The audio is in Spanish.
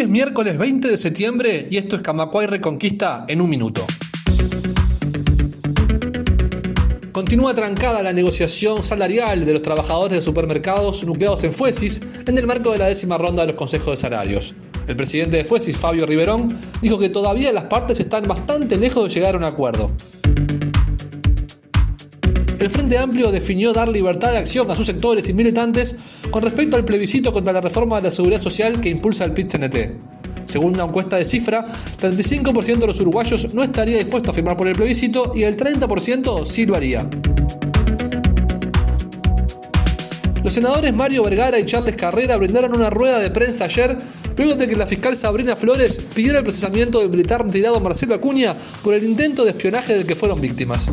Es miércoles 20 de septiembre y esto es Camacuay Reconquista en un minuto. Continúa trancada la negociación salarial de los trabajadores de supermercados nucleados en Fuesis en el marco de la décima ronda de los consejos de salarios. El presidente de Fuesis, Fabio Riverón, dijo que todavía las partes están bastante lejos de llegar a un acuerdo. El Frente Amplio definió dar libertad de acción a sus sectores y militantes con respecto al plebiscito contra la reforma de la seguridad social que impulsa el PIT-CNT. Según una encuesta de cifra, 35% de los uruguayos no estaría dispuesto a firmar por el plebiscito y el 30% sí lo haría. Los senadores Mario Vergara y Charles Carrera brindaron una rueda de prensa ayer luego de que la fiscal Sabrina Flores pidiera el procesamiento del militar retirado Marcelo Acuña por el intento de espionaje del que fueron víctimas.